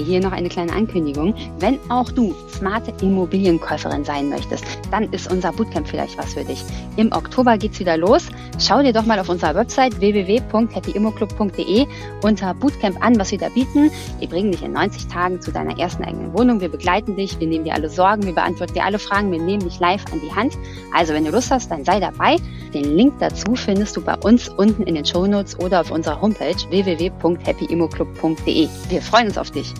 Hier noch eine kleine Ankündigung. Wenn auch du smarte Immobilienkäuferin sein möchtest, dann ist unser Bootcamp vielleicht was für dich. Im Oktober geht's wieder los. Schau dir doch mal auf unserer Website www.happyimmoclub.de unter Bootcamp an, was wir da bieten. Wir bringen dich in 90 Tagen zu deiner ersten eigenen Wohnung. Wir begleiten dich, wir nehmen dir alle Sorgen, wir beantworten dir alle Fragen, wir nehmen dich live an die Hand. Also wenn du Lust hast, dann sei dabei. Den Link dazu findest du bei uns unten in den Show Notes oder auf unserer Homepage www.happyimmoclub.de. Wir freuen uns auf dich.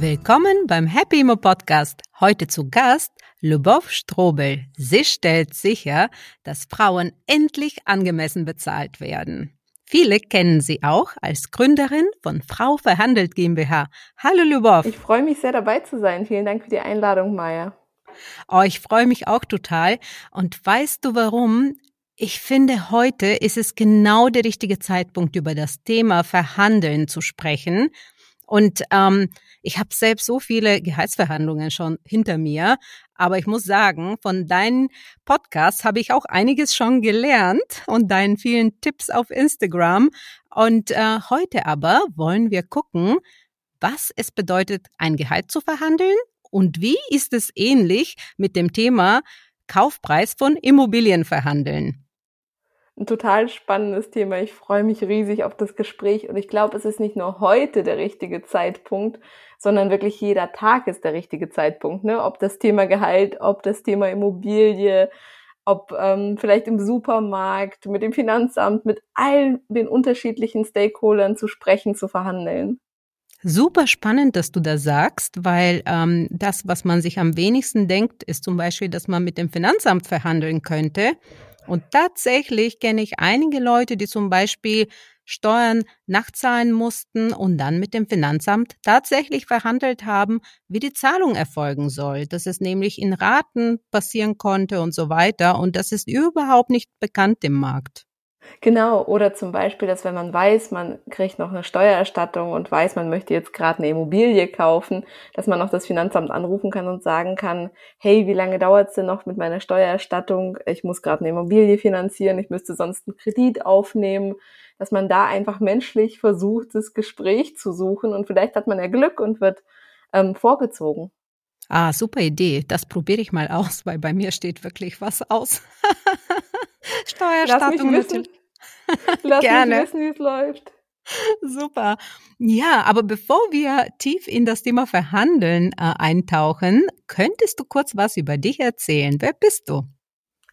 Willkommen beim Happy Immo Podcast. Heute zu Gast Lubov Strobel. Sie stellt sicher, dass Frauen endlich angemessen bezahlt werden. Viele kennen sie auch als Gründerin von Frau Verhandelt GmbH. Hallo Lubov. Ich freue mich sehr dabei zu sein. Vielen Dank für die Einladung, Maya. Oh, ich freue mich auch total. Und weißt du warum? Ich finde, heute ist es genau der richtige Zeitpunkt, über das Thema Verhandeln zu sprechen. Und ähm, ich habe selbst so viele Gehaltsverhandlungen schon hinter mir, aber ich muss sagen, von deinen Podcasts habe ich auch einiges schon gelernt und deinen vielen Tipps auf Instagram. Und äh, heute aber wollen wir gucken, was es bedeutet, ein Gehalt zu verhandeln und wie ist es ähnlich mit dem Thema Kaufpreis von Immobilien verhandeln ein total spannendes Thema. Ich freue mich riesig auf das Gespräch und ich glaube, es ist nicht nur heute der richtige Zeitpunkt, sondern wirklich jeder Tag ist der richtige Zeitpunkt. Ne? Ob das Thema Gehalt, ob das Thema Immobilie, ob ähm, vielleicht im Supermarkt, mit dem Finanzamt, mit all den unterschiedlichen Stakeholdern zu sprechen, zu verhandeln. Super spannend, dass du das sagst, weil ähm, das, was man sich am wenigsten denkt, ist zum Beispiel, dass man mit dem Finanzamt verhandeln könnte. Und tatsächlich kenne ich einige Leute, die zum Beispiel Steuern nachzahlen mussten und dann mit dem Finanzamt tatsächlich verhandelt haben, wie die Zahlung erfolgen soll, dass es nämlich in Raten passieren konnte und so weiter. Und das ist überhaupt nicht bekannt im Markt. Genau, oder zum Beispiel, dass wenn man weiß, man kriegt noch eine Steuererstattung und weiß, man möchte jetzt gerade eine Immobilie kaufen, dass man auch das Finanzamt anrufen kann und sagen kann, hey, wie lange dauert es denn noch mit meiner Steuererstattung? Ich muss gerade eine Immobilie finanzieren, ich müsste sonst einen Kredit aufnehmen, dass man da einfach menschlich versucht, das Gespräch zu suchen und vielleicht hat man ja Glück und wird ähm, vorgezogen. Ah, super Idee. Das probiere ich mal aus, weil bei mir steht wirklich was aus. Steuerstattung natürlich. Lass Gerne. mich wissen, wie es läuft. Super. Ja, aber bevor wir tief in das Thema Verhandeln äh, eintauchen, könntest du kurz was über dich erzählen? Wer bist du?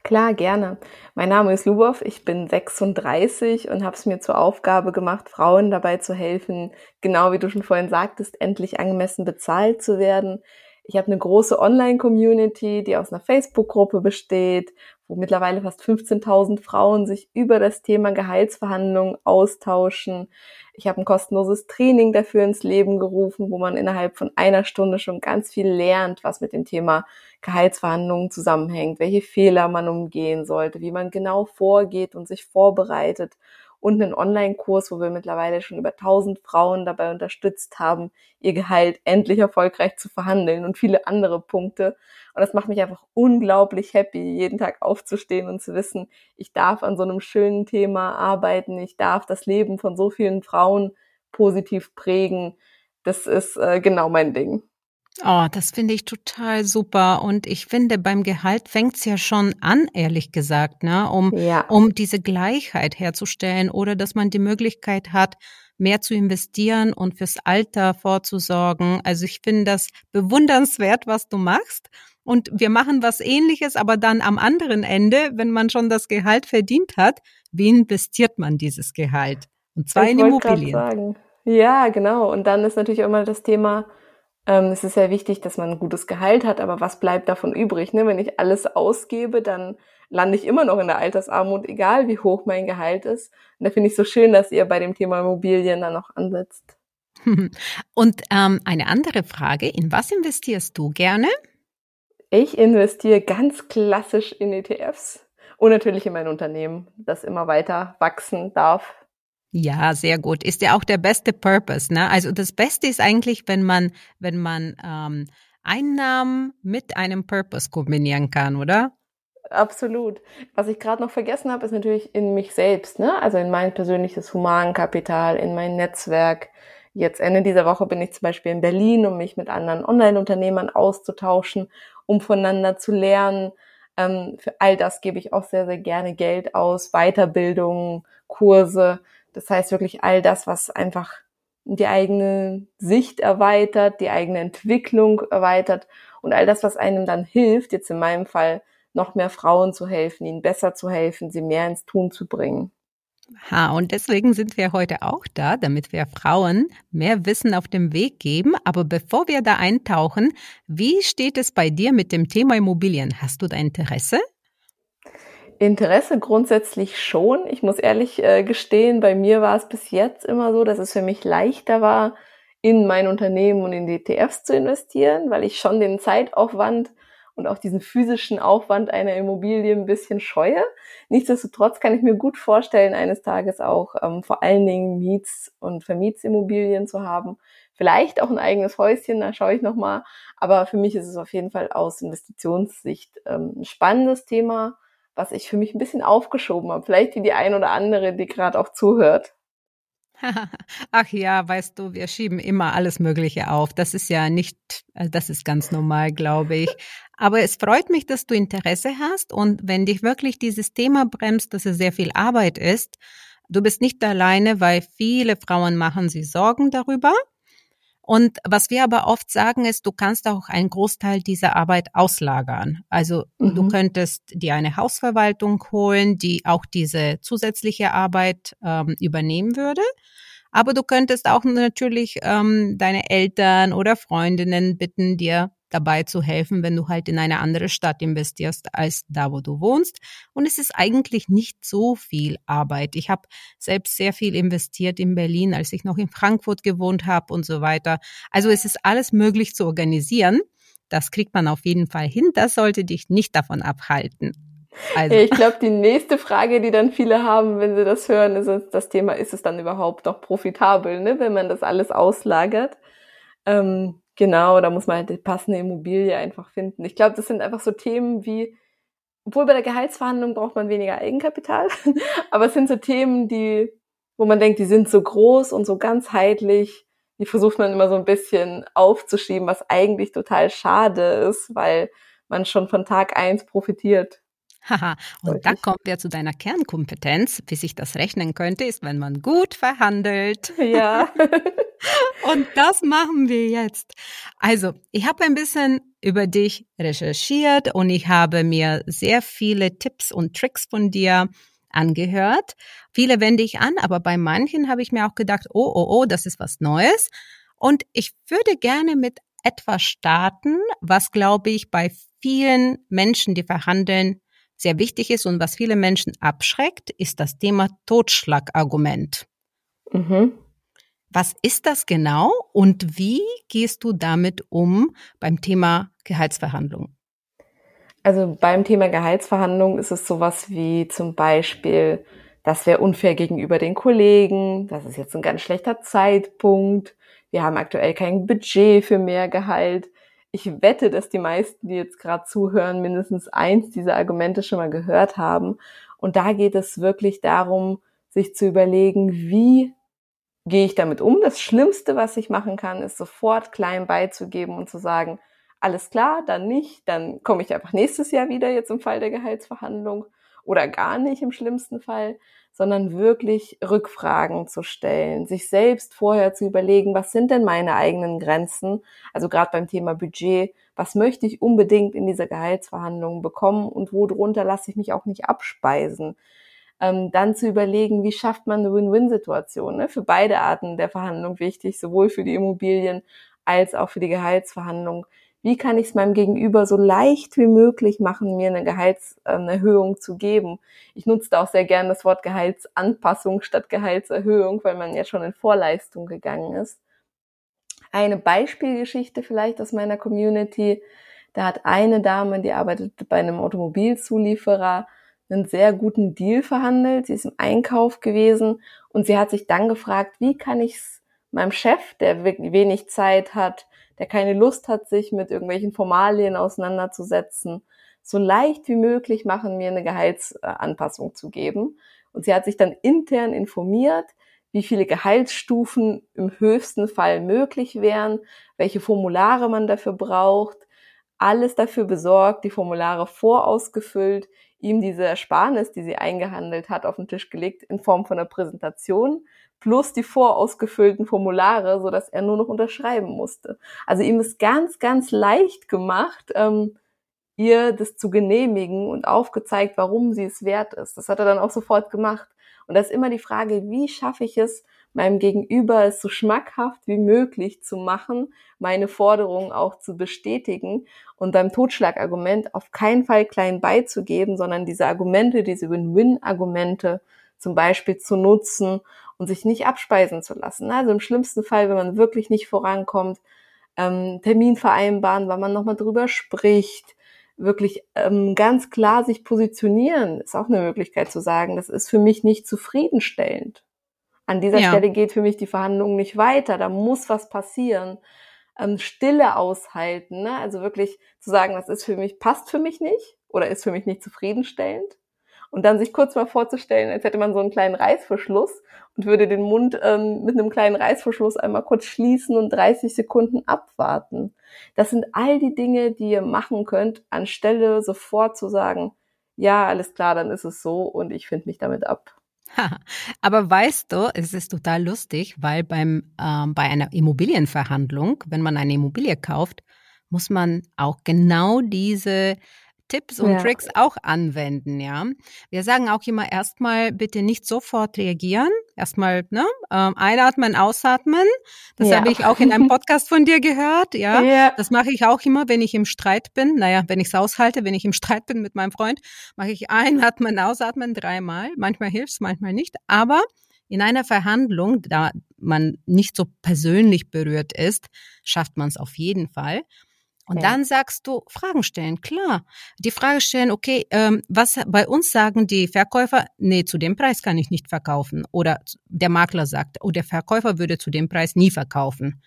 Klar, gerne. Mein Name ist Lubov, ich bin 36 und habe es mir zur Aufgabe gemacht, Frauen dabei zu helfen, genau wie du schon vorhin sagtest, endlich angemessen bezahlt zu werden. Ich habe eine große Online-Community, die aus einer Facebook-Gruppe besteht, wo mittlerweile fast 15.000 Frauen sich über das Thema Gehaltsverhandlungen austauschen. Ich habe ein kostenloses Training dafür ins Leben gerufen, wo man innerhalb von einer Stunde schon ganz viel lernt, was mit dem Thema Gehaltsverhandlungen zusammenhängt, welche Fehler man umgehen sollte, wie man genau vorgeht und sich vorbereitet und einen Online-Kurs, wo wir mittlerweile schon über 1000 Frauen dabei unterstützt haben, ihr Gehalt endlich erfolgreich zu verhandeln und viele andere Punkte. Und das macht mich einfach unglaublich happy, jeden Tag aufzustehen und zu wissen, ich darf an so einem schönen Thema arbeiten, ich darf das Leben von so vielen Frauen positiv prägen. Das ist äh, genau mein Ding. Oh, das finde ich total super. Und ich finde, beim Gehalt fängt's ja schon an, ehrlich gesagt, ne? um, ja. um diese Gleichheit herzustellen oder dass man die Möglichkeit hat, mehr zu investieren und fürs Alter vorzusorgen. Also ich finde das bewundernswert, was du machst. Und wir machen was ähnliches, aber dann am anderen Ende, wenn man schon das Gehalt verdient hat, wie investiert man dieses Gehalt? Und zwar ich in Immobilien. Ja, genau. Und dann ist natürlich immer das Thema, ähm, es ist sehr wichtig, dass man ein gutes Gehalt hat, aber was bleibt davon übrig? Ne? Wenn ich alles ausgebe, dann lande ich immer noch in der Altersarmut, egal wie hoch mein Gehalt ist. Und da finde ich so schön, dass ihr bei dem Thema Immobilien dann noch ansetzt. Und ähm, eine andere Frage, in was investierst du gerne? Ich investiere ganz klassisch in ETFs und natürlich in mein Unternehmen, das immer weiter wachsen darf. Ja, sehr gut. Ist ja auch der beste Purpose. Ne? Also das Beste ist eigentlich, wenn man, wenn man ähm, Einnahmen mit einem Purpose kombinieren kann, oder? Absolut. Was ich gerade noch vergessen habe, ist natürlich in mich selbst, ne? Also in mein persönliches Humankapital, in mein Netzwerk, Jetzt Ende dieser Woche bin ich zum Beispiel in Berlin, um mich mit anderen Online-Unternehmern auszutauschen, um voneinander zu lernen. Ähm, für all das gebe ich auch sehr, sehr gerne Geld aus, Weiterbildungen, Kurse. Das heißt wirklich all das, was einfach die eigene Sicht erweitert, die eigene Entwicklung erweitert und all das, was einem dann hilft, jetzt in meinem Fall noch mehr Frauen zu helfen, ihnen besser zu helfen, sie mehr ins Tun zu bringen. Ha, und deswegen sind wir heute auch da, damit wir Frauen mehr Wissen auf dem Weg geben. Aber bevor wir da eintauchen, wie steht es bei dir mit dem Thema Immobilien? Hast du da Interesse? Interesse grundsätzlich schon. Ich muss ehrlich äh, gestehen, bei mir war es bis jetzt immer so, dass es für mich leichter war, in mein Unternehmen und in ETFs zu investieren, weil ich schon den Zeitaufwand und auch diesen physischen Aufwand einer Immobilie ein bisschen scheue. Nichtsdestotrotz kann ich mir gut vorstellen, eines Tages auch ähm, vor allen Dingen Miets- und Vermietsimmobilien zu haben. Vielleicht auch ein eigenes Häuschen, da schaue ich nochmal. Aber für mich ist es auf jeden Fall aus Investitionssicht ähm, ein spannendes Thema was ich für mich ein bisschen aufgeschoben habe. Vielleicht wie die ein oder andere, die gerade auch zuhört. Ach ja, weißt du, wir schieben immer alles Mögliche auf. Das ist ja nicht, äh, das ist ganz normal, glaube ich. Aber es freut mich, dass du Interesse hast und wenn dich wirklich dieses Thema bremst, dass es sehr viel Arbeit ist, du bist nicht alleine, weil viele Frauen machen sich Sorgen darüber. Und was wir aber oft sagen ist, du kannst auch einen Großteil dieser Arbeit auslagern. Also mhm. du könntest dir eine Hausverwaltung holen, die auch diese zusätzliche Arbeit ähm, übernehmen würde. Aber du könntest auch natürlich ähm, deine Eltern oder Freundinnen bitten, dir dabei zu helfen, wenn du halt in eine andere Stadt investierst als da, wo du wohnst. Und es ist eigentlich nicht so viel Arbeit. Ich habe selbst sehr viel investiert in Berlin, als ich noch in Frankfurt gewohnt habe und so weiter. Also es ist alles möglich zu organisieren. Das kriegt man auf jeden Fall hin. Das sollte dich nicht davon abhalten. Also. Ich glaube, die nächste Frage, die dann viele haben, wenn sie das hören, ist das Thema, ist es dann überhaupt noch profitabel, ne, wenn man das alles auslagert? Ähm, Genau, da muss man halt die passende Immobilie einfach finden. Ich glaube, das sind einfach so Themen wie, obwohl bei der Gehaltsverhandlung braucht man weniger Eigenkapital, aber es sind so Themen, die, wo man denkt, die sind so groß und so ganzheitlich, die versucht man immer so ein bisschen aufzuschieben, was eigentlich total schade ist, weil man schon von Tag eins profitiert. Haha, und da kommen wir zu deiner Kernkompetenz. Wie sich das rechnen könnte, ist, wenn man gut verhandelt. Ja. und das machen wir jetzt. Also, ich habe ein bisschen über dich recherchiert und ich habe mir sehr viele Tipps und Tricks von dir angehört. Viele wende ich an, aber bei manchen habe ich mir auch gedacht, oh, oh, oh, das ist was Neues. Und ich würde gerne mit etwas starten, was, glaube ich, bei vielen Menschen, die verhandeln, sehr wichtig ist und was viele Menschen abschreckt, ist das Thema Totschlagargument. Mhm. Was ist das genau und wie gehst du damit um beim Thema Gehaltsverhandlung? Also beim Thema Gehaltsverhandlung ist es sowas wie zum Beispiel, das wäre unfair gegenüber den Kollegen, das ist jetzt ein ganz schlechter Zeitpunkt, wir haben aktuell kein Budget für mehr Gehalt ich wette, dass die meisten, die jetzt gerade zuhören, mindestens eins dieser Argumente schon mal gehört haben. Und da geht es wirklich darum, sich zu überlegen, wie gehe ich damit um. Das Schlimmste, was ich machen kann, ist sofort klein beizugeben und zu sagen, alles klar, dann nicht, dann komme ich einfach nächstes Jahr wieder jetzt im Fall der Gehaltsverhandlung oder gar nicht im schlimmsten Fall, sondern wirklich Rückfragen zu stellen, sich selbst vorher zu überlegen, was sind denn meine eigenen Grenzen? Also gerade beim Thema Budget, was möchte ich unbedingt in dieser Gehaltsverhandlung bekommen und worunter lasse ich mich auch nicht abspeisen? Ähm, dann zu überlegen, wie schafft man eine Win-Win-Situation? Ne? Für beide Arten der Verhandlung wichtig, sowohl für die Immobilien als auch für die Gehaltsverhandlung wie kann ich es meinem Gegenüber so leicht wie möglich machen, mir eine Gehaltserhöhung zu geben. Ich nutze da auch sehr gerne das Wort Gehaltsanpassung statt Gehaltserhöhung, weil man ja schon in Vorleistung gegangen ist. Eine Beispielgeschichte vielleicht aus meiner Community. Da hat eine Dame, die arbeitet bei einem Automobilzulieferer, einen sehr guten Deal verhandelt. Sie ist im Einkauf gewesen und sie hat sich dann gefragt, wie kann ich es meinem Chef, der wenig Zeit hat, der keine Lust hat, sich mit irgendwelchen Formalien auseinanderzusetzen, so leicht wie möglich machen, mir eine Gehaltsanpassung zu geben. Und sie hat sich dann intern informiert, wie viele Gehaltsstufen im höchsten Fall möglich wären, welche Formulare man dafür braucht, alles dafür besorgt, die Formulare vorausgefüllt, ihm diese Ersparnis, die sie eingehandelt hat, auf den Tisch gelegt in Form von einer Präsentation plus die vorausgefüllten Formulare, so dass er nur noch unterschreiben musste. Also ihm ist ganz, ganz leicht gemacht, ähm, ihr das zu genehmigen und aufgezeigt, warum sie es wert ist. Das hat er dann auch sofort gemacht. Und da ist immer die Frage, wie schaffe ich es, meinem Gegenüber es so schmackhaft wie möglich zu machen, meine Forderungen auch zu bestätigen und beim Totschlagargument auf keinen Fall klein beizugeben, sondern diese Argumente, diese Win-Win-Argumente zum Beispiel zu nutzen und sich nicht abspeisen zu lassen. Also im schlimmsten Fall, wenn man wirklich nicht vorankommt, ähm, Termin vereinbaren, weil man nochmal drüber spricht, wirklich ähm, ganz klar sich positionieren, ist auch eine Möglichkeit zu sagen, das ist für mich nicht zufriedenstellend. An dieser ja. Stelle geht für mich die Verhandlung nicht weiter, da muss was passieren. Ähm, Stille aushalten, ne? also wirklich zu sagen, das ist für mich, passt für mich nicht oder ist für mich nicht zufriedenstellend und dann sich kurz mal vorzustellen, als hätte man so einen kleinen Reißverschluss und würde den Mund ähm, mit einem kleinen Reißverschluss einmal kurz schließen und 30 Sekunden abwarten. Das sind all die Dinge, die ihr machen könnt, anstelle sofort zu sagen, ja, alles klar, dann ist es so und ich finde mich damit ab. Aber weißt du, es ist total lustig, weil beim, ähm, bei einer Immobilienverhandlung, wenn man eine Immobilie kauft, muss man auch genau diese Tipps und ja. Tricks auch anwenden, ja. Wir sagen auch immer erstmal bitte nicht sofort reagieren. Erstmal ne, ähm, einatmen, ausatmen. Das ja. habe ich auch in einem Podcast von dir gehört, ja. ja. Das mache ich auch immer, wenn ich im Streit bin. Naja, wenn ich es aushalte, wenn ich im Streit bin mit meinem Freund, mache ich einatmen, ausatmen dreimal. Manchmal hilft es, manchmal nicht. Aber in einer Verhandlung, da man nicht so persönlich berührt ist, schafft man es auf jeden Fall. Und dann sagst du, Fragen stellen, klar. Die Frage stellen, okay, ähm, was bei uns sagen die Verkäufer, nee, zu dem Preis kann ich nicht verkaufen. Oder der Makler sagt, oh, der Verkäufer würde zu dem Preis nie verkaufen.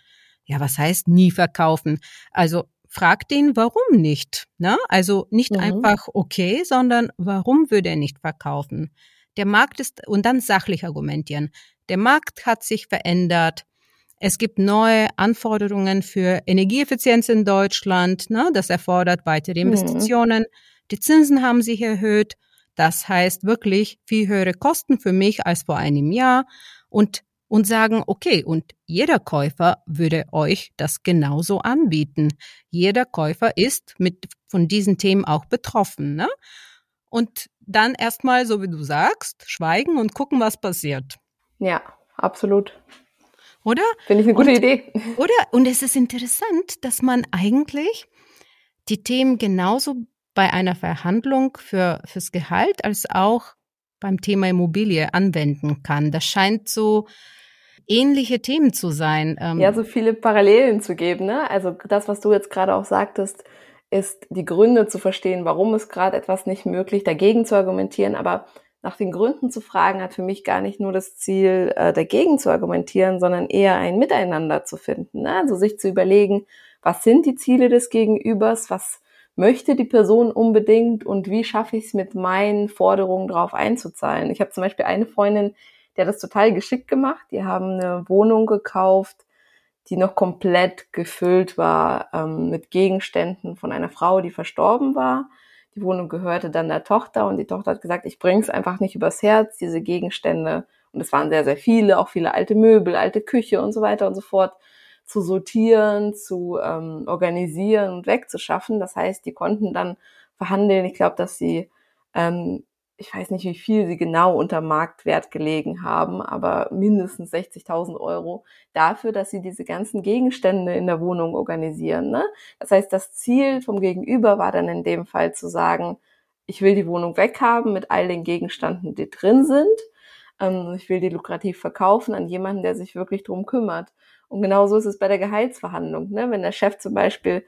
Ja, was heißt nie verkaufen? Also frag den, warum nicht. Ne? Also nicht mhm. einfach okay, sondern warum würde er nicht verkaufen? Der Markt ist, und dann sachlich argumentieren. Der Markt hat sich verändert. Es gibt neue Anforderungen für Energieeffizienz in Deutschland. Ne? Das erfordert weitere mhm. Investitionen. Mhm. Die Zinsen haben sich erhöht. Das heißt wirklich viel höhere Kosten für mich als vor einem Jahr. Und und sagen, okay, und jeder Käufer würde euch das genauso anbieten. Jeder Käufer ist mit von diesen Themen auch betroffen. Ne? Und dann erstmal, so wie du sagst, schweigen und gucken, was passiert. Ja, absolut. Oder? Finde ich eine gute und, Idee. Oder? Und es ist interessant, dass man eigentlich die Themen genauso bei einer Verhandlung für, fürs Gehalt als auch beim Thema Immobilie anwenden kann. Das scheint so ähnliche Themen zu sein. Ähm. Ja, so viele Parallelen zu geben. Ne? Also das, was du jetzt gerade auch sagtest, ist die Gründe zu verstehen, warum ist gerade etwas nicht möglich, dagegen zu argumentieren, aber nach den Gründen zu fragen, hat für mich gar nicht nur das Ziel, äh, dagegen zu argumentieren, sondern eher ein Miteinander zu finden. Ne? Also sich zu überlegen, was sind die Ziele des Gegenübers, was möchte die Person unbedingt und wie schaffe ich es mit meinen Forderungen darauf einzuzahlen. Ich habe zum Beispiel eine Freundin, die hat das total geschickt gemacht. Die haben eine Wohnung gekauft, die noch komplett gefüllt war ähm, mit Gegenständen von einer Frau, die verstorben war. Die Wohnung gehörte dann der Tochter und die Tochter hat gesagt, ich bringe es einfach nicht übers Herz, diese Gegenstände. Und es waren sehr, sehr viele, auch viele alte Möbel, alte Küche und so weiter und so fort zu sortieren, zu ähm, organisieren und wegzuschaffen. Das heißt, die konnten dann verhandeln. Ich glaube, dass sie ähm, ich weiß nicht, wie viel sie genau unter Marktwert gelegen haben, aber mindestens 60.000 Euro dafür, dass sie diese ganzen Gegenstände in der Wohnung organisieren. Ne? Das heißt, das Ziel vom Gegenüber war dann in dem Fall zu sagen, ich will die Wohnung weghaben mit all den Gegenständen, die drin sind. Ähm, ich will die lukrativ verkaufen an jemanden, der sich wirklich drum kümmert. Und genauso ist es bei der Gehaltsverhandlung. Ne? Wenn der Chef zum Beispiel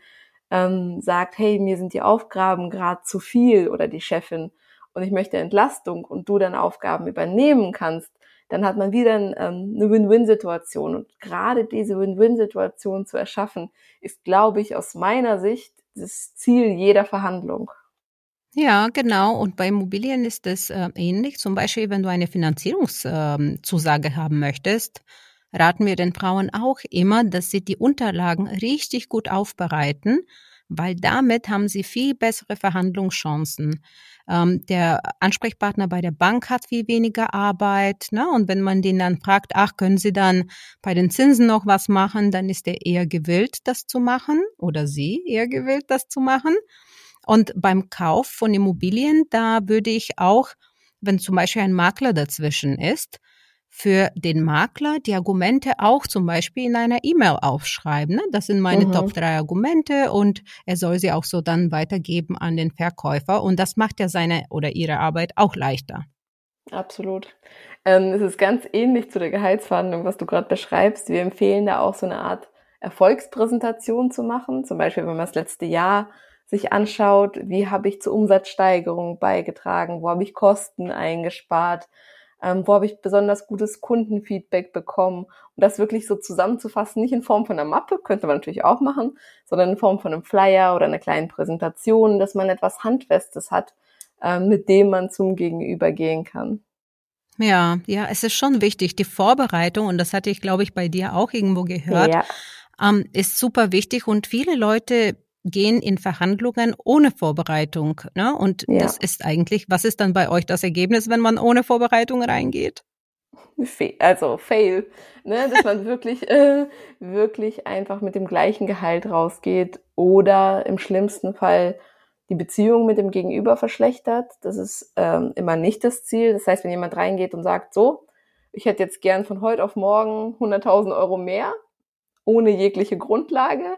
ähm, sagt, hey, mir sind die Aufgaben gerade zu viel oder die Chefin, und ich möchte Entlastung und du dann Aufgaben übernehmen kannst, dann hat man wieder ähm, eine Win-Win-Situation. Und gerade diese Win-Win-Situation zu erschaffen, ist, glaube ich, aus meiner Sicht das Ziel jeder Verhandlung. Ja, genau. Und bei Immobilien ist es äh, ähnlich. Zum Beispiel, wenn du eine Finanzierungszusage äh, haben möchtest, raten wir den Frauen auch immer, dass sie die Unterlagen richtig gut aufbereiten, weil damit haben sie viel bessere Verhandlungschancen. Ähm, der Ansprechpartner bei der Bank hat viel weniger Arbeit. Ne? Und wenn man den dann fragt, ach, können Sie dann bei den Zinsen noch was machen, dann ist er eher gewillt, das zu machen oder sie eher gewillt, das zu machen. Und beim Kauf von Immobilien, da würde ich auch, wenn zum Beispiel ein Makler dazwischen ist, für den Makler die Argumente auch zum Beispiel in einer E-Mail aufschreiben. Ne? Das sind meine mhm. Top drei Argumente und er soll sie auch so dann weitergeben an den Verkäufer und das macht ja seine oder ihre Arbeit auch leichter. Absolut. Ähm, es ist ganz ähnlich zu der Gehaltsverhandlung, was du gerade beschreibst. Wir empfehlen da auch so eine Art Erfolgspräsentation zu machen. Zum Beispiel, wenn man das letzte Jahr sich anschaut, wie habe ich zur Umsatzsteigerung beigetragen, wo habe ich Kosten eingespart, ähm, wo habe ich besonders gutes Kundenfeedback bekommen. Und das wirklich so zusammenzufassen, nicht in Form von einer Mappe, könnte man natürlich auch machen, sondern in Form von einem Flyer oder einer kleinen Präsentation, dass man etwas Handfestes hat, äh, mit dem man zum Gegenüber gehen kann. Ja, ja, es ist schon wichtig. Die Vorbereitung, und das hatte ich, glaube ich, bei dir auch irgendwo gehört, ja. ähm, ist super wichtig. Und viele Leute gehen in Verhandlungen ohne Vorbereitung. Ne? Und ja. das ist eigentlich, was ist dann bei euch das Ergebnis, wenn man ohne Vorbereitung reingeht? Also fail, ne? dass man wirklich, äh, wirklich einfach mit dem gleichen Gehalt rausgeht oder im schlimmsten Fall die Beziehung mit dem Gegenüber verschlechtert. Das ist ähm, immer nicht das Ziel. Das heißt, wenn jemand reingeht und sagt, so, ich hätte jetzt gern von heute auf morgen 100.000 Euro mehr, ohne jegliche Grundlage,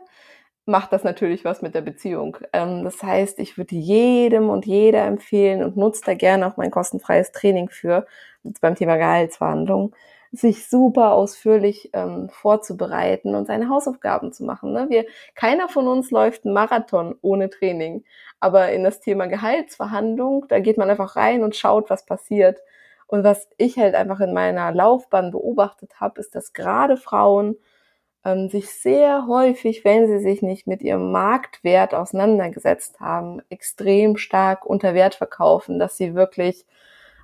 macht das natürlich was mit der Beziehung. Ähm, das heißt, ich würde jedem und jeder empfehlen und nutze da gerne auch mein kostenfreies Training für, beim Thema Gehaltsverhandlung, sich super ausführlich ähm, vorzubereiten und seine Hausaufgaben zu machen. Ne? Wir, keiner von uns läuft einen Marathon ohne Training. Aber in das Thema Gehaltsverhandlung, da geht man einfach rein und schaut, was passiert. Und was ich halt einfach in meiner Laufbahn beobachtet habe, ist, dass gerade Frauen ähm, sich sehr häufig, wenn sie sich nicht mit ihrem Marktwert auseinandergesetzt haben, extrem stark unter Wert verkaufen, dass sie wirklich,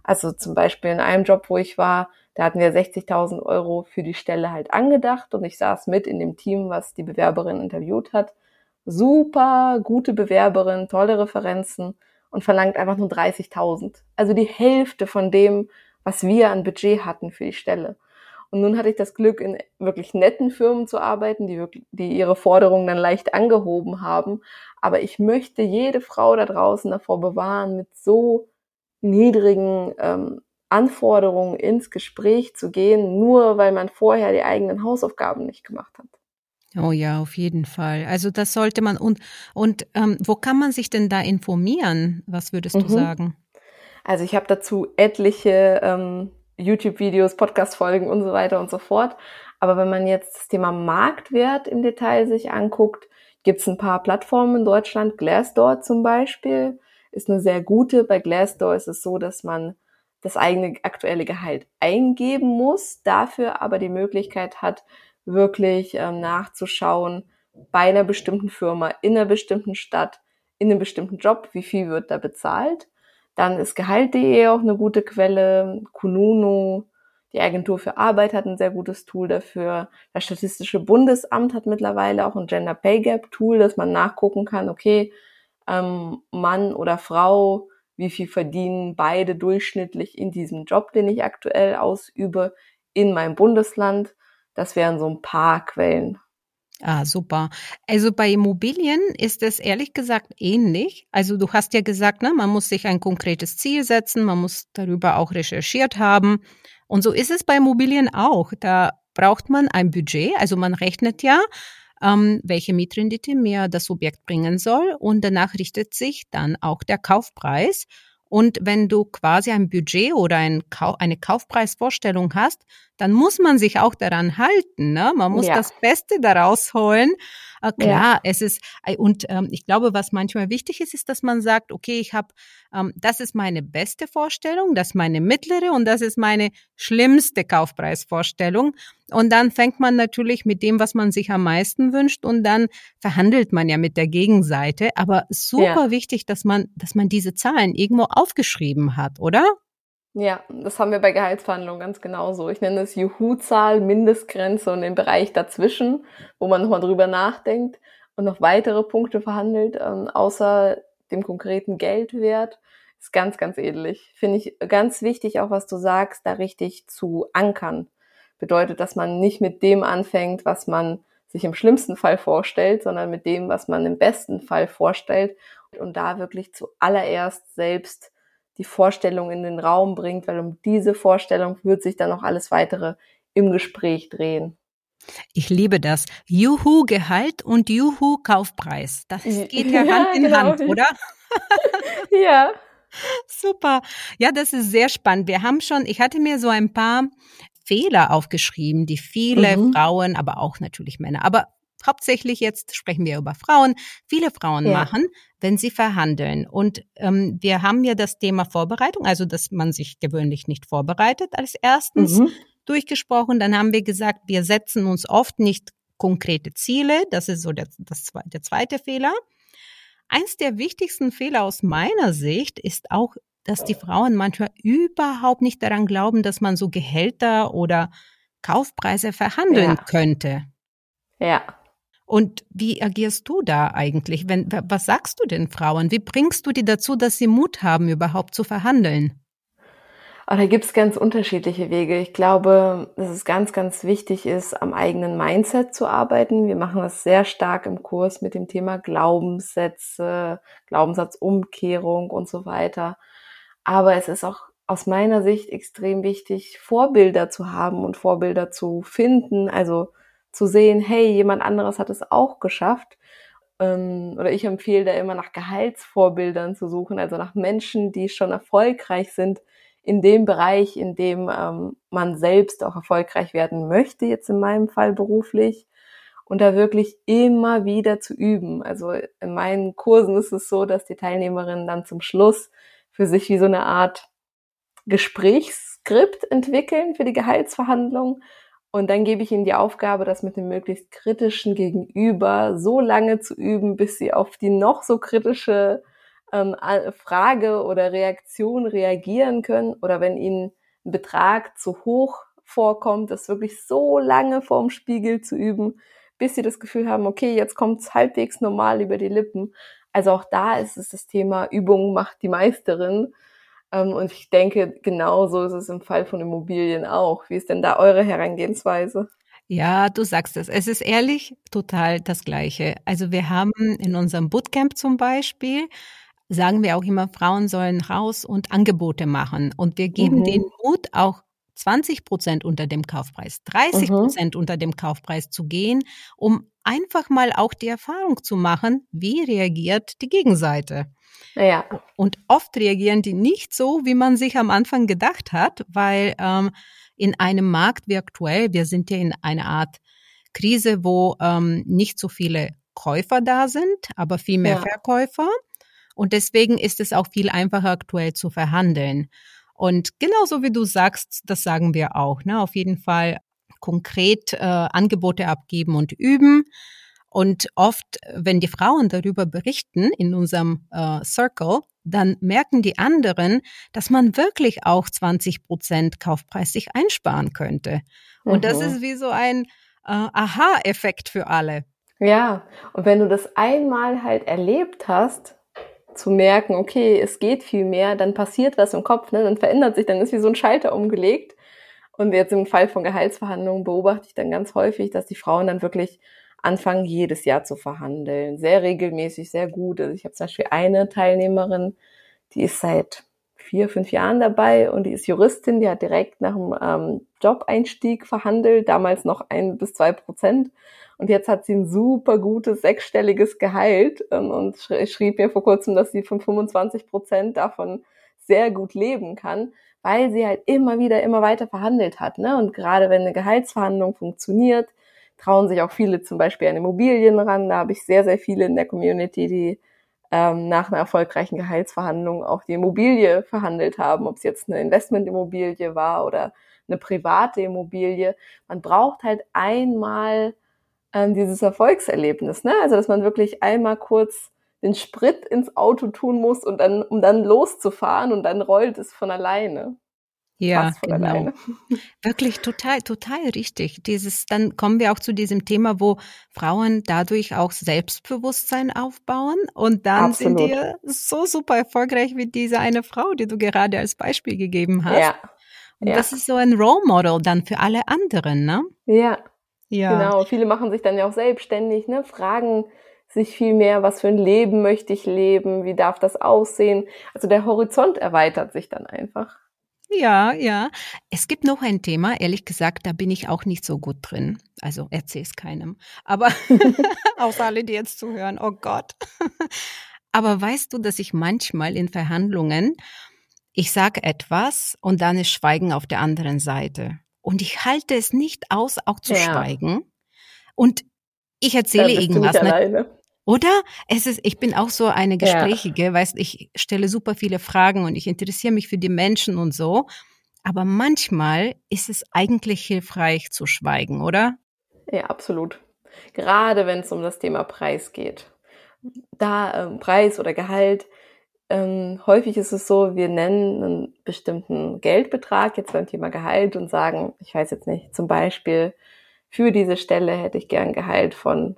also zum Beispiel in einem Job, wo ich war, da hatten wir 60.000 Euro für die Stelle halt angedacht und ich saß mit in dem Team, was die Bewerberin interviewt hat. Super gute Bewerberin, tolle Referenzen und verlangt einfach nur 30.000. Also die Hälfte von dem, was wir an Budget hatten für die Stelle. Und nun hatte ich das Glück, in wirklich netten Firmen zu arbeiten, die, wirklich, die ihre Forderungen dann leicht angehoben haben. Aber ich möchte jede Frau da draußen davor bewahren, mit so niedrigen ähm, Anforderungen ins Gespräch zu gehen, nur weil man vorher die eigenen Hausaufgaben nicht gemacht hat. Oh ja, auf jeden Fall. Also das sollte man und und ähm, wo kann man sich denn da informieren? Was würdest mhm. du sagen? Also ich habe dazu etliche ähm, YouTube-Videos, Podcast-Folgen und so weiter und so fort. Aber wenn man jetzt das Thema Marktwert im Detail sich anguckt, gibt es ein paar Plattformen in Deutschland. Glassdoor zum Beispiel ist eine sehr gute. Bei Glassdoor ist es so, dass man das eigene aktuelle Gehalt eingeben muss, dafür aber die Möglichkeit hat, wirklich ähm, nachzuschauen bei einer bestimmten Firma, in einer bestimmten Stadt, in einem bestimmten Job, wie viel wird da bezahlt. Dann ist Gehalt.de auch eine gute Quelle. Kununu, die Agentur für Arbeit hat ein sehr gutes Tool dafür. Das Statistische Bundesamt hat mittlerweile auch ein Gender Pay Gap Tool, dass man nachgucken kann, okay, ähm, Mann oder Frau, wie viel verdienen beide durchschnittlich in diesem Job, den ich aktuell ausübe, in meinem Bundesland. Das wären so ein paar Quellen. Ah, super. Also bei Immobilien ist es ehrlich gesagt ähnlich. Also du hast ja gesagt, ne, man muss sich ein konkretes Ziel setzen, man muss darüber auch recherchiert haben. Und so ist es bei Immobilien auch. Da braucht man ein Budget, also man rechnet ja, ähm, welche Mietrendite mir das Objekt bringen soll und danach richtet sich dann auch der Kaufpreis. Und wenn du quasi ein Budget oder ein Kau eine Kaufpreisvorstellung hast, dann muss man sich auch daran halten. Ne? Man muss ja. das Beste daraus holen. Äh, klar, ja. es ist, und ähm, ich glaube, was manchmal wichtig ist, ist, dass man sagt, okay, ich habe, ähm, das ist meine beste Vorstellung, das ist meine mittlere und das ist meine schlimmste Kaufpreisvorstellung. Und dann fängt man natürlich mit dem, was man sich am meisten wünscht und dann verhandelt man ja mit der Gegenseite. Aber super ja. wichtig, dass man, dass man diese Zahlen irgendwo aufgeschrieben hat, oder? Ja, das haben wir bei Gehaltsverhandlungen ganz genauso. Ich nenne es Juhu-Zahl, Mindestgrenze und den Bereich dazwischen, wo man nochmal drüber nachdenkt und noch weitere Punkte verhandelt, ähm, außer dem konkreten Geldwert. Ist ganz, ganz ähnlich. Finde ich ganz wichtig, auch was du sagst, da richtig zu ankern. Bedeutet, dass man nicht mit dem anfängt, was man sich im schlimmsten Fall vorstellt, sondern mit dem, was man im besten Fall vorstellt und da wirklich zuallererst selbst die Vorstellung in den Raum bringt, weil um diese Vorstellung wird sich dann auch alles weitere im Gespräch drehen. Ich liebe das. Juhu Gehalt und Juhu Kaufpreis. Das geht ja, ja Hand in genau. Hand, oder? ja. Super. Ja, das ist sehr spannend. Wir haben schon, ich hatte mir so ein paar Fehler aufgeschrieben, die viele mhm. Frauen, aber auch natürlich Männer, aber hauptsächlich jetzt sprechen wir über Frauen, viele Frauen ja. machen, wenn sie verhandeln. Und ähm, wir haben ja das Thema Vorbereitung, also dass man sich gewöhnlich nicht vorbereitet als erstens mhm. durchgesprochen. Dann haben wir gesagt, wir setzen uns oft nicht konkrete Ziele. Das ist so der, das, der zweite Fehler. Eins der wichtigsten Fehler aus meiner Sicht ist auch, dass die Frauen manchmal überhaupt nicht daran glauben, dass man so Gehälter oder Kaufpreise verhandeln ja. könnte. Ja, und wie agierst du da eigentlich? Wenn, was sagst du den Frauen? Wie bringst du die dazu, dass sie Mut haben, überhaupt zu verhandeln? Oh, da gibt's ganz unterschiedliche Wege. Ich glaube, dass es ganz, ganz wichtig ist, am eigenen Mindset zu arbeiten. Wir machen das sehr stark im Kurs mit dem Thema Glaubenssätze, Glaubenssatzumkehrung und so weiter. Aber es ist auch aus meiner Sicht extrem wichtig, Vorbilder zu haben und Vorbilder zu finden. Also zu sehen, hey, jemand anderes hat es auch geschafft. Ähm, oder ich empfehle da immer nach Gehaltsvorbildern zu suchen, also nach Menschen, die schon erfolgreich sind in dem Bereich, in dem ähm, man selbst auch erfolgreich werden möchte, jetzt in meinem Fall beruflich. Und da wirklich immer wieder zu üben. Also in meinen Kursen ist es so, dass die Teilnehmerinnen dann zum Schluss für sich wie so eine Art Gesprächsskript entwickeln für die Gehaltsverhandlung und dann gebe ich ihnen die Aufgabe, das mit dem möglichst kritischen Gegenüber so lange zu üben, bis sie auf die noch so kritische ähm, Frage oder Reaktion reagieren können. Oder wenn ihnen ein Betrag zu hoch vorkommt, das wirklich so lange vorm Spiegel zu üben, bis sie das Gefühl haben, okay, jetzt kommt es halbwegs normal über die Lippen. Also auch da ist es das Thema Übung macht die Meisterin. Ähm, und ich denke, genauso ist es im Fall von Immobilien auch. Wie ist denn da eure Herangehensweise? Ja, du sagst es. Es ist ehrlich total das Gleiche. Also wir haben in unserem Bootcamp zum Beispiel, sagen wir auch immer, Frauen sollen raus und Angebote machen. Und wir geben mhm. den Mut auch 20 Prozent unter dem Kaufpreis, 30 Prozent mhm. unter dem Kaufpreis zu gehen, um einfach mal auch die Erfahrung zu machen, wie reagiert die Gegenseite. Ja. Und oft reagieren die nicht so, wie man sich am Anfang gedacht hat, weil ähm, in einem Markt wie aktuell, wir sind ja in einer Art Krise, wo ähm, nicht so viele Käufer da sind, aber viel mehr ja. Verkäufer. Und deswegen ist es auch viel einfacher aktuell zu verhandeln. Und genauso wie du sagst, das sagen wir auch. Ne? Auf jeden Fall konkret äh, Angebote abgeben und üben. Und oft, wenn die Frauen darüber berichten in unserem äh, Circle, dann merken die anderen, dass man wirklich auch 20 Prozent Kaufpreis sich einsparen könnte. Und mhm. das ist wie so ein äh, Aha-Effekt für alle. Ja, und wenn du das einmal halt erlebt hast, zu merken, okay, es geht viel mehr, dann passiert was im Kopf, ne? dann verändert sich, dann ist wie so ein Schalter umgelegt. Und jetzt im Fall von Gehaltsverhandlungen beobachte ich dann ganz häufig, dass die Frauen dann wirklich anfangen, jedes Jahr zu verhandeln. Sehr regelmäßig, sehr gut. Also ich habe zum Beispiel eine Teilnehmerin, die ist seit vier, fünf Jahren dabei und die ist Juristin, die hat direkt nach dem ähm, Job-Einstieg verhandelt, damals noch ein bis zwei Prozent. Und jetzt hat sie ein super gutes sechsstelliges Gehalt ähm, und schrieb mir vor kurzem, dass sie von 25 Prozent davon sehr gut leben kann, weil sie halt immer wieder, immer weiter verhandelt hat. Ne? Und gerade wenn eine Gehaltsverhandlung funktioniert, trauen sich auch viele zum Beispiel an Immobilien ran. Da habe ich sehr, sehr viele in der Community, die ähm, nach einer erfolgreichen Gehaltsverhandlung auch die Immobilie verhandelt haben, ob es jetzt eine Investmentimmobilie war oder eine private Immobilie. Man braucht halt einmal ähm, dieses Erfolgserlebnis, ne? Also dass man wirklich einmal kurz den Sprit ins Auto tun muss und dann, um dann loszufahren und dann rollt es von alleine. Ja, genau. Alleine. Wirklich total, total richtig. Dieses, dann kommen wir auch zu diesem Thema, wo Frauen dadurch auch Selbstbewusstsein aufbauen und dann Absolut. sind die so super erfolgreich wie diese eine Frau, die du gerade als Beispiel gegeben hast. Ja. Und ja. das ist so ein Role Model dann für alle anderen, ne? Ja. Ja. Genau. Viele machen sich dann ja auch selbstständig, ne? Fragen sich viel mehr, was für ein Leben möchte ich leben? Wie darf das aussehen? Also der Horizont erweitert sich dann einfach. Ja, ja. Es gibt noch ein Thema, ehrlich gesagt, da bin ich auch nicht so gut drin. Also erzähl es keinem. Aber außer alle, die jetzt zuhören, oh Gott. Aber weißt du, dass ich manchmal in Verhandlungen, ich sage etwas und dann ist Schweigen auf der anderen Seite. Und ich halte es nicht aus, auch zu ja. schweigen. Und ich erzähle irgendwas. Ne? Oder? Es ist, ich bin auch so eine Gesprächige, ja. weißt, ich stelle super viele Fragen und ich interessiere mich für die Menschen und so. Aber manchmal ist es eigentlich hilfreich zu schweigen, oder? Ja, absolut. Gerade wenn es um das Thema Preis geht. Da ähm, Preis oder Gehalt. Ähm, häufig ist es so, wir nennen einen bestimmten Geldbetrag jetzt beim Thema Gehalt und sagen, ich weiß jetzt nicht, zum Beispiel für diese Stelle hätte ich gern Gehalt von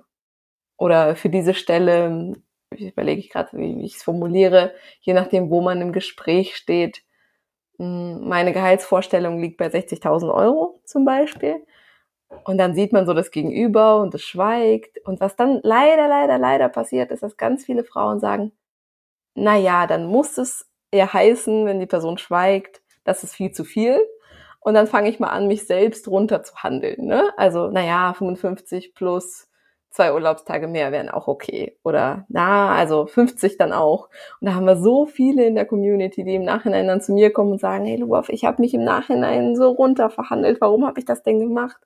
oder für diese Stelle, ich überlege ich gerade, wie, ich es formuliere, je nachdem, wo man im Gespräch steht. Hm, meine Gehaltsvorstellung liegt bei 60.000 Euro zum Beispiel. Und dann sieht man so das Gegenüber und es schweigt. Und was dann leider, leider, leider passiert, ist, dass ganz viele Frauen sagen, na ja, dann muss es ja heißen, wenn die Person schweigt, das ist viel zu viel. Und dann fange ich mal an, mich selbst runter zu handeln. Ne? Also, naja, 55 plus zwei Urlaubstage mehr wären auch okay. Oder na, also 50 dann auch. Und da haben wir so viele in der Community, die im Nachhinein dann zu mir kommen und sagen, hey Luaf, ich habe mich im Nachhinein so runter verhandelt, warum habe ich das denn gemacht?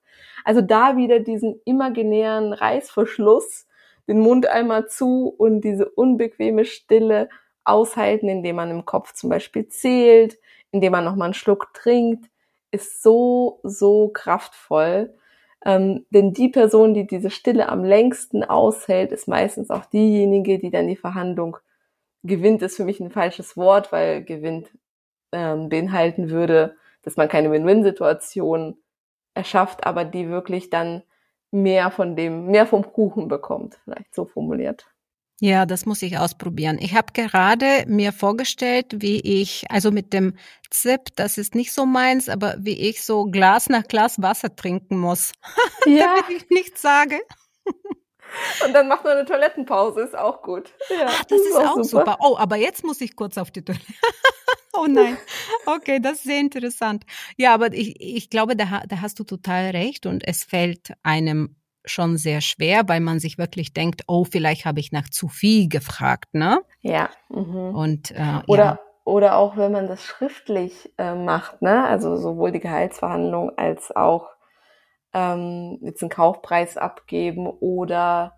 Also da wieder diesen imaginären Reißverschluss, den Mund einmal zu und diese unbequeme Stille aushalten, indem man im Kopf zum Beispiel zählt, indem man nochmal einen Schluck trinkt, ist so, so kraftvoll. Ähm, denn die Person, die diese Stille am längsten aushält, ist meistens auch diejenige, die dann die Verhandlung gewinnt, ist für mich ein falsches Wort, weil gewinnt ähm, beinhalten würde, dass man keine Win-Win-Situation erschafft, aber die wirklich dann mehr von dem, mehr vom Kuchen bekommt, vielleicht so formuliert. Ja, das muss ich ausprobieren. Ich habe gerade mir vorgestellt, wie ich, also mit dem Zip, das ist nicht so meins, aber wie ich so Glas nach Glas Wasser trinken muss, ja. damit ich nichts sage. Und dann macht man eine Toilettenpause, ist auch gut. Ja, Ach, das ist, ist auch, super. super. Oh, aber jetzt muss ich kurz auf die Toilette. oh nein. Okay, das ist sehr interessant. Ja, aber ich, ich glaube, da, da hast du total recht und es fällt einem schon sehr schwer, weil man sich wirklich denkt, oh, vielleicht habe ich nach zu viel gefragt, ne? Ja. Mhm. Und äh, oder ja. oder auch wenn man das schriftlich äh, macht, ne? Also sowohl die Gehaltsverhandlung als auch ähm, jetzt einen Kaufpreis abgeben oder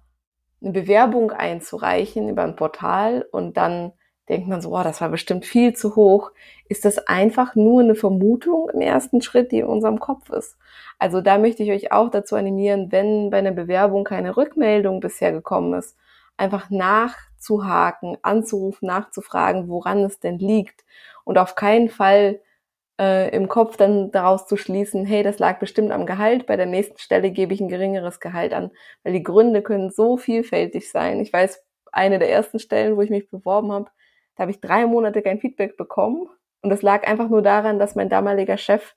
eine Bewerbung einzureichen über ein Portal und dann denkt man so, oh, das war bestimmt viel zu hoch, ist das einfach nur eine Vermutung im ersten Schritt, die in unserem Kopf ist. Also da möchte ich euch auch dazu animieren, wenn bei einer Bewerbung keine Rückmeldung bisher gekommen ist, einfach nachzuhaken, anzurufen, nachzufragen, woran es denn liegt und auf keinen Fall äh, im Kopf dann daraus zu schließen, hey, das lag bestimmt am Gehalt, bei der nächsten Stelle gebe ich ein geringeres Gehalt an, weil die Gründe können so vielfältig sein. Ich weiß, eine der ersten Stellen, wo ich mich beworben habe, da habe ich drei Monate kein Feedback bekommen. Und das lag einfach nur daran, dass mein damaliger Chef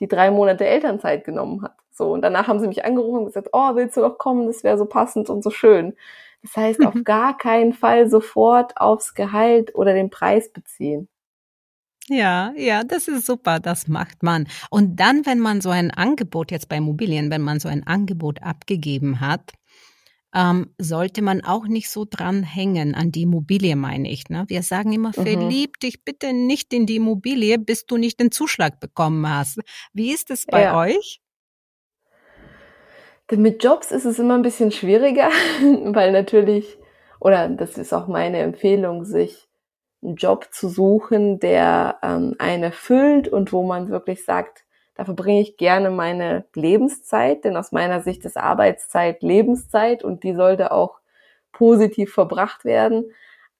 die drei Monate Elternzeit genommen hat. So, und danach haben sie mich angerufen und gesagt, oh, willst du doch kommen, das wäre so passend und so schön. Das heißt, mhm. auf gar keinen Fall sofort aufs Gehalt oder den Preis beziehen. Ja, ja, das ist super, das macht man. Und dann, wenn man so ein Angebot jetzt bei Immobilien, wenn man so ein Angebot abgegeben hat, ähm, sollte man auch nicht so dran hängen, an die Immobilie meine ich. Ne? Wir sagen immer, mhm. verlieb dich bitte nicht in die Immobilie, bis du nicht den Zuschlag bekommen hast. Wie ist es bei ja. euch? Denn mit Jobs ist es immer ein bisschen schwieriger, weil natürlich, oder das ist auch meine Empfehlung, sich einen Job zu suchen, der ähm, einen erfüllt und wo man wirklich sagt, da verbringe ich gerne meine Lebenszeit, denn aus meiner Sicht ist Arbeitszeit Lebenszeit und die sollte auch positiv verbracht werden.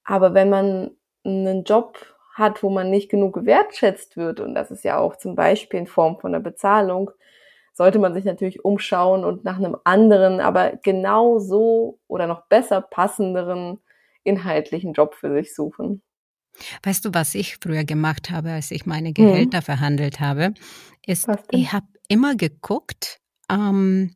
Aber wenn man einen Job hat, wo man nicht genug gewertschätzt wird, und das ist ja auch zum Beispiel in Form von der Bezahlung, sollte man sich natürlich umschauen und nach einem anderen, aber genauso oder noch besser passenderen inhaltlichen Job für sich suchen. Weißt du, was ich früher gemacht habe, als ich meine Gehälter hm. verhandelt habe, ist, ich habe immer geguckt, ähm,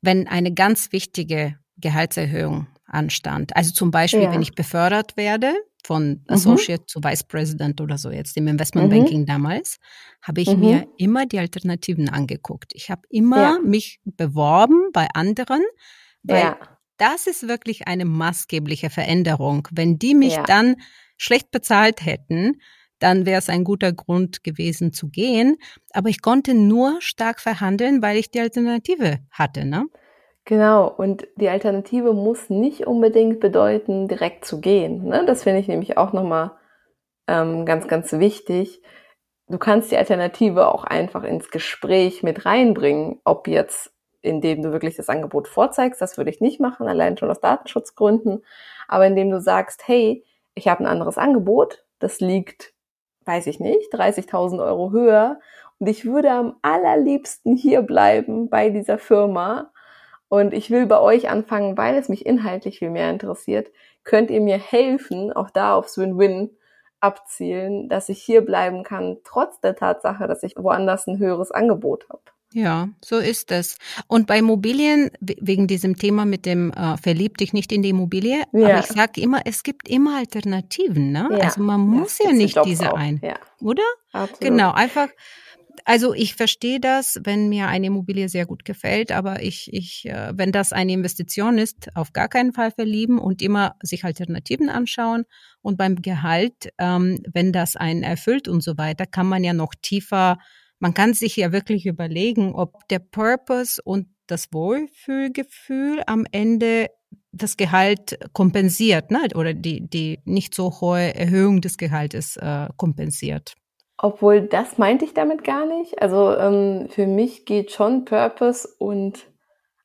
wenn eine ganz wichtige Gehaltserhöhung anstand. Also zum Beispiel, ja. wenn ich befördert werde von mhm. Associate mhm. zu Vice President oder so jetzt im Investmentbanking mhm. damals, habe ich mhm. mir immer die Alternativen angeguckt. Ich habe immer ja. mich beworben bei anderen, weil ja. das ist wirklich eine maßgebliche Veränderung. Wenn die mich dann schlecht bezahlt hätten, dann wäre es ein guter Grund gewesen zu gehen. Aber ich konnte nur stark verhandeln, weil ich die Alternative hatte. Ne? Genau, und die Alternative muss nicht unbedingt bedeuten, direkt zu gehen. Ne? Das finde ich nämlich auch nochmal ähm, ganz, ganz wichtig. Du kannst die Alternative auch einfach ins Gespräch mit reinbringen, ob jetzt, indem du wirklich das Angebot vorzeigst, das würde ich nicht machen, allein schon aus Datenschutzgründen, aber indem du sagst, hey, ich habe ein anderes Angebot, das liegt, weiß ich nicht, 30.000 Euro höher und ich würde am allerliebsten hier bleiben bei dieser Firma und ich will bei euch anfangen, weil es mich inhaltlich viel mehr interessiert. Könnt ihr mir helfen, auch da aufs Win-Win abzielen, dass ich hier bleiben kann, trotz der Tatsache, dass ich woanders ein höheres Angebot habe. Ja, so ist es. Und bei Immobilien, wegen diesem Thema mit dem äh, verlieb dich nicht in die Immobilie, ja. aber ich sage immer, es gibt immer Alternativen. Ne? Ja. Also man muss ja, ja nicht diese auch. ein, oder? Absolut. Genau, einfach also ich verstehe das, wenn mir eine Immobilie sehr gut gefällt, aber ich, ich, äh, wenn das eine Investition ist, auf gar keinen Fall verlieben und immer sich Alternativen anschauen. Und beim Gehalt, ähm, wenn das einen erfüllt und so weiter, kann man ja noch tiefer, man kann sich ja wirklich überlegen, ob der Purpose und das Wohlfühlgefühl am Ende das Gehalt kompensiert, ne? oder die, die nicht so hohe Erhöhung des Gehaltes äh, kompensiert. Obwohl, das meinte ich damit gar nicht. Also ähm, für mich geht schon Purpose und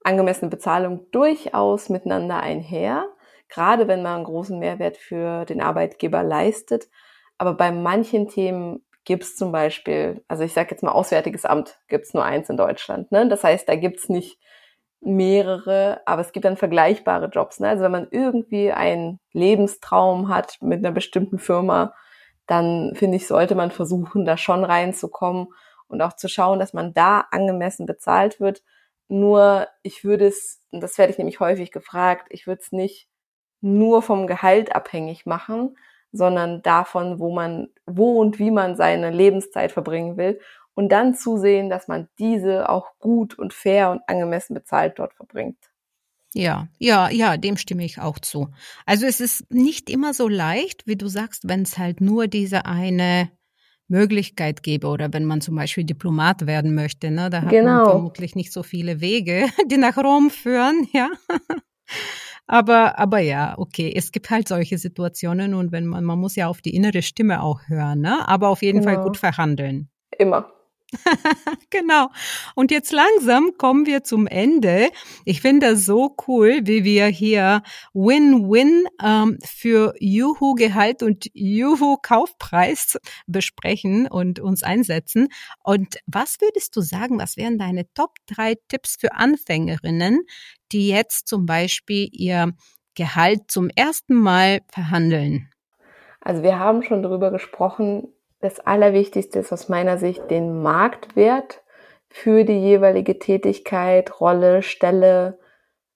angemessene Bezahlung durchaus miteinander einher, gerade wenn man einen großen Mehrwert für den Arbeitgeber leistet. Aber bei manchen Themen gibt es zum Beispiel, also ich sage jetzt mal Auswärtiges Amt, gibt es nur eins in Deutschland. Ne? Das heißt, da gibt es nicht mehrere, aber es gibt dann vergleichbare Jobs. Ne? Also wenn man irgendwie einen Lebenstraum hat mit einer bestimmten Firma, dann finde ich, sollte man versuchen, da schon reinzukommen und auch zu schauen, dass man da angemessen bezahlt wird. Nur ich würde es, und das werde ich nämlich häufig gefragt, ich würde es nicht nur vom Gehalt abhängig machen, sondern davon, wo man, wo und wie man seine Lebenszeit verbringen will und dann zusehen, dass man diese auch gut und fair und angemessen bezahlt dort verbringt. Ja, ja, ja, dem stimme ich auch zu. Also es ist nicht immer so leicht, wie du sagst, wenn es halt nur diese eine Möglichkeit gäbe oder wenn man zum Beispiel Diplomat werden möchte, ne, da hat genau. man vermutlich nicht so viele Wege, die nach Rom führen, ja. Aber, aber ja, okay, es gibt halt solche Situationen und wenn man, man muss ja auf die innere Stimme auch hören, ne, aber auf jeden genau. Fall gut verhandeln. Immer. genau. Und jetzt langsam kommen wir zum Ende. Ich finde das so cool, wie wir hier Win-Win ähm, für Juhu Gehalt und Juhu Kaufpreis besprechen und uns einsetzen. Und was würdest du sagen, was wären deine Top drei Tipps für Anfängerinnen, die jetzt zum Beispiel ihr Gehalt zum ersten Mal verhandeln? Also wir haben schon darüber gesprochen, das Allerwichtigste ist aus meiner Sicht den Marktwert für die jeweilige Tätigkeit, Rolle, Stelle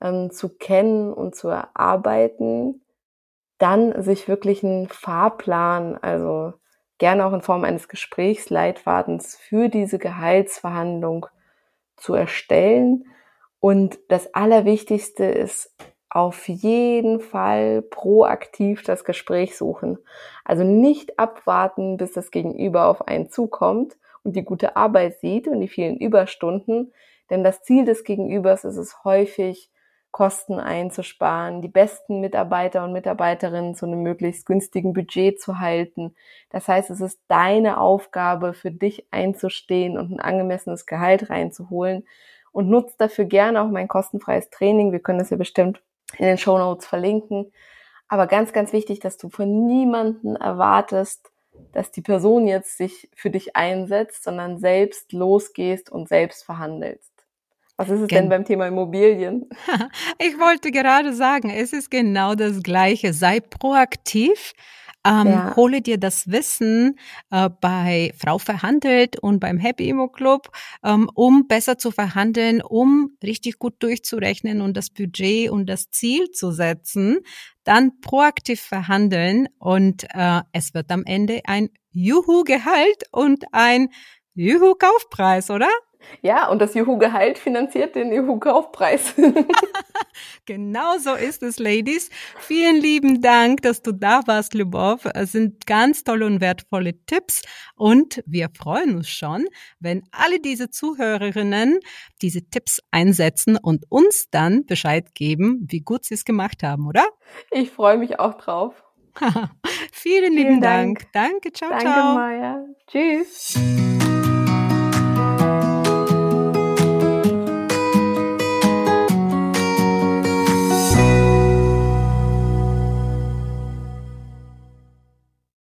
ähm, zu kennen und zu erarbeiten. Dann sich wirklich einen Fahrplan, also gerne auch in Form eines Gesprächsleitfadens für diese Gehaltsverhandlung zu erstellen. Und das Allerwichtigste ist auf jeden Fall proaktiv das Gespräch suchen. Also nicht abwarten, bis das Gegenüber auf einen zukommt und die gute Arbeit sieht und die vielen Überstunden, Denn das Ziel des Gegenübers ist es häufig, Kosten einzusparen, die besten Mitarbeiter und Mitarbeiterinnen zu einem möglichst günstigen Budget zu halten. Das heißt, es ist deine Aufgabe, für dich einzustehen und ein angemessenes Gehalt reinzuholen und nutzt dafür gerne auch mein kostenfreies Training. Wir können das ja bestimmt in den Show Notes verlinken. Aber ganz, ganz wichtig, dass du von niemanden erwartest, dass die Person jetzt sich für dich einsetzt, sondern selbst losgehst und selbst verhandelst. Was ist es Gen denn beim Thema Immobilien? Ich wollte gerade sagen, es ist genau das Gleiche. Sei proaktiv. Ähm, ja. Hole dir das Wissen äh, bei Frau verhandelt und beim Happy Immo Club, ähm, um besser zu verhandeln, um richtig gut durchzurechnen und das Budget und das Ziel zu setzen. Dann proaktiv verhandeln und äh, es wird am Ende ein Juhu-Gehalt und ein Juhu-Kaufpreis, oder? Ja, und das Juhu-Gehalt finanziert den Juhu-Kaufpreis. genau so ist es, Ladies. Vielen lieben Dank, dass du da warst, Lubov. Es sind ganz tolle und wertvolle Tipps und wir freuen uns schon, wenn alle diese Zuhörerinnen diese Tipps einsetzen und uns dann Bescheid geben, wie gut sie es gemacht haben, oder? Ich freue mich auch drauf. Vielen, Vielen lieben Dank. Dank. Danke, ciao, Danke, ciao. Danke, Maya. Tschüss.